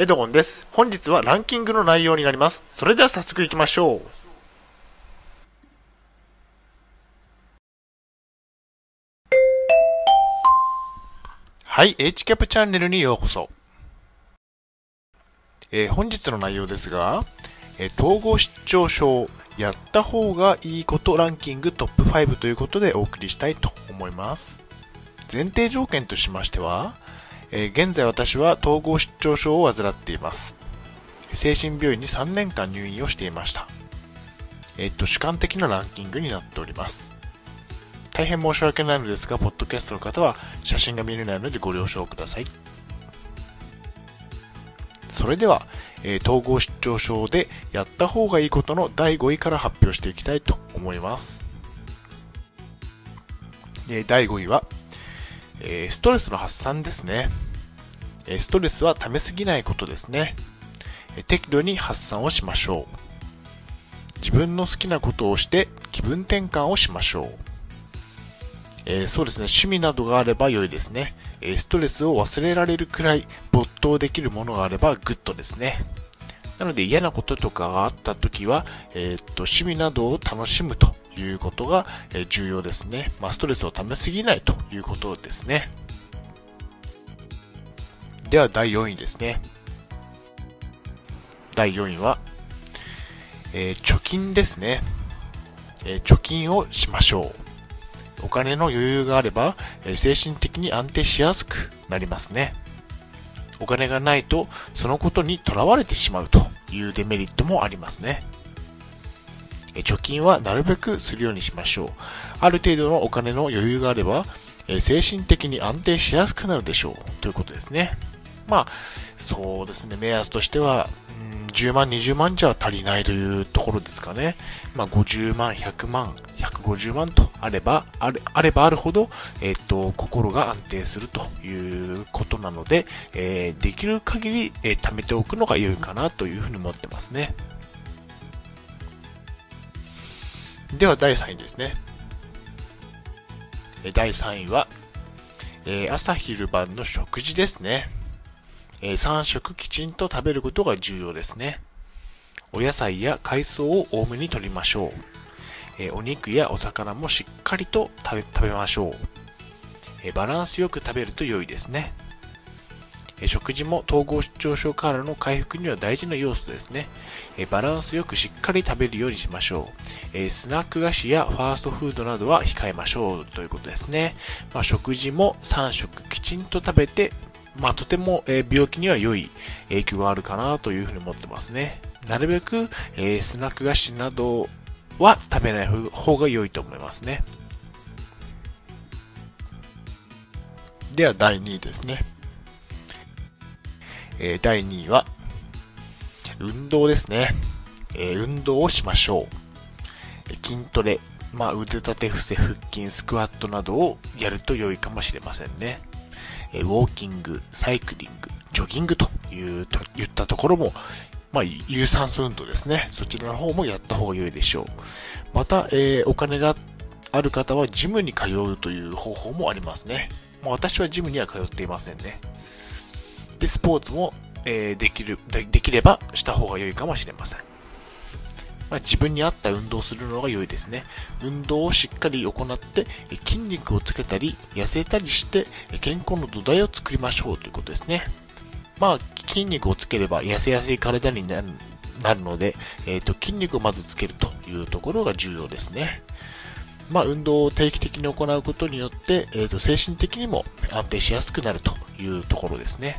エドゴンです。本日はランキングの内容になります。それでは早速行きましょう。はい、HCAP チャンネルにようこそ。えー本日の内容ですが、えー統合失調症、やった方がいいことランキングトップ5ということでお送りしたいと思います。前提条件としましては、えー現在私は統合失調症を患っています。精神病院に3年間入院をしていました。えーっと、主観的なランキングになっております。大変申し訳ないのですが、ポッドキャストの方は写真が見れないのでご了承ください。それでは、えー統合失調症でやった方がいいことの第5位から発表していきたいと思います。えー第5位は、えストレスの発散ですね。えストレスは溜めすぎないことですね。え適度に発散をしましょう。自分の好きなことをして気分転換をしましょう。えーそうですね、趣味などがあれば良いですね。えストレスを忘れられるくらい没頭できるものがあればグッドですね。なので嫌なこととかがあった時は、えーっと、趣味などを楽しむということが、え重要ですね。まあ、ストレスを溜めすぎないということですね。では第4位ですね。第4位は、えー貯金ですね、えー貯金をしましょう。お金の余裕があれば、えー精神的に安定しやすくなりますね。お金がないと、そのことにとらわれてしまうというデメリットもありますね。貯金はなるべくするようにしましょう。ある程度のお金の余裕があれば、精神的に安定しやすくなるでしょう。ということですね。まあ、そうですね、目安としては、うん10万、20万じゃ足りないというところですかね。まあ、50万、100万、150万とあれば、あれあればあるほど、えっ、と、心が安定するということなので、えーできる限り、えー貯めておくのが良いかなというふうに思ってますね。では、第3位ですね。え第3位は、えー朝昼晩の食事ですね。え3食きちんと食べることが重要ですね。お野菜や海藻を多めに摂りましょう。えーお肉やお魚もしっかりと食べ食べましょう。えーバランスよく食べると良いですね。食事も統合失調症からの回復には大事な要素ですね。バランスよくしっかり食べるようにしましょう。スナック菓子やファーストフードなどは控えましょうということですね。まあ、食事も3食きちんと食べて、まあ、とても、病気には良い影響があるかなというふうに思ってますね。なるべく、スナック菓子などは食べない方が良いと思いますね。では第2位ですね。えー第2位は、運動ですね。えー運動をしましょう。筋トレ、まあ、腕立て伏せ、腹筋、スクワットなどをやると良いかもしれませんね。えウォーキング、サイクリング、ジョギングというと言ったところも、まあ、有酸素運動ですね。そちらの方もやった方が良いでしょう。また、えーお金がある方はジムに通うという方法もありますね。まあ、私はジムには通っていませんね。で、スポーツも、えーできるで、できればした方が良いかもしれません。まあ、自分に合った運動をするのが良いですね。運動をしっかり行って、筋肉をつけたり、痩せたりして、健康の土台を作りましょうということですね。まあ、筋肉をつければ痩せやすい体になるので、えっ、と、筋肉をまずつけるというところが重要ですね。まあ、運動を定期的に行うことによって、えっ、と、精神的にも安定しやすくなるというところですね。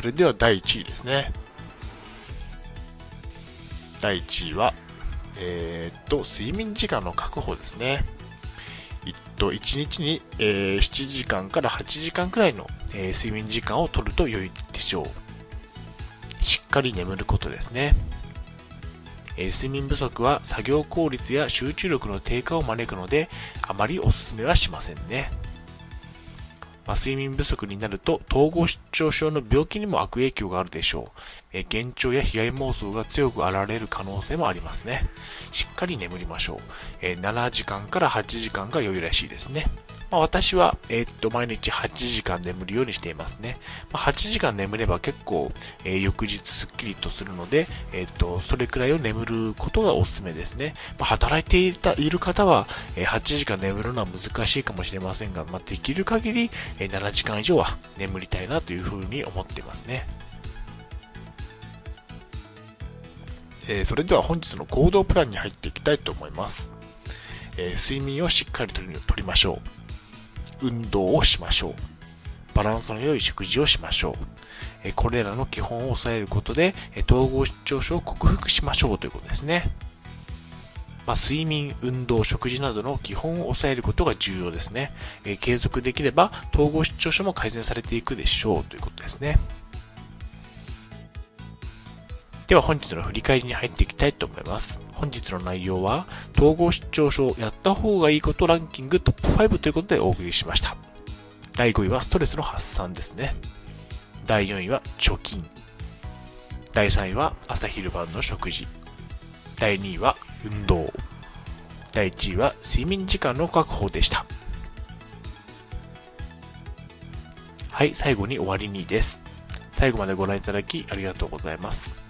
それでは第1位ですね。第1位は、えーっと、睡眠時間の確保ですね。えっと、1日に、えー7時間から8時間くらいの、えー睡眠時間を取ると良いでしょう。しっかり眠ることですね。え睡眠不足は作業効率や集中力の低下を招くので、あまりお勧めはしませんね。まあ、睡眠不足になると統合失調症の病気にも悪影響があるでしょう。え幻聴や被害妄想が強く現れる可能性もありますね。しっかり眠りましょう。え7時間から8時間が良いらしいですね。まあ、私は、えー、っと、毎日8時間眠るようにしていますね。まあ、8時間眠れば結構、えー、翌日スッキリとするので、えー、っと、それくらいを眠ることがおすすめですね。まあ、働いていたいる方は、え8時間眠るのは難しいかもしれませんが、まあ、できる限り、え7時間以上は眠りたいなというふうに思っていますね。えそれでは本日の行動プランに入っていきたいと思います。え睡眠をしっかりとりましょう。運動をしましょう。バランスの良い食事をしましょう。これらの基本を抑えることで、統合失調症を克服しましょうということですね。まあ、睡眠、運動、食事などの基本を抑えることが重要ですね。え継続できれば統合失調症も改善されていくでしょうということですね。では本日の振り返りに入っていきたいと思います。本日の内容は、統合失調症やった方がいいことランキングトップ5ということでお送りしました。第5位はストレスの発散ですね。第4位は貯金。第3位は朝昼晩の食事。第2位は運動。第1位は睡眠時間の確保でした。はい、最後に終わりにです。最後までご覧いただきありがとうございます。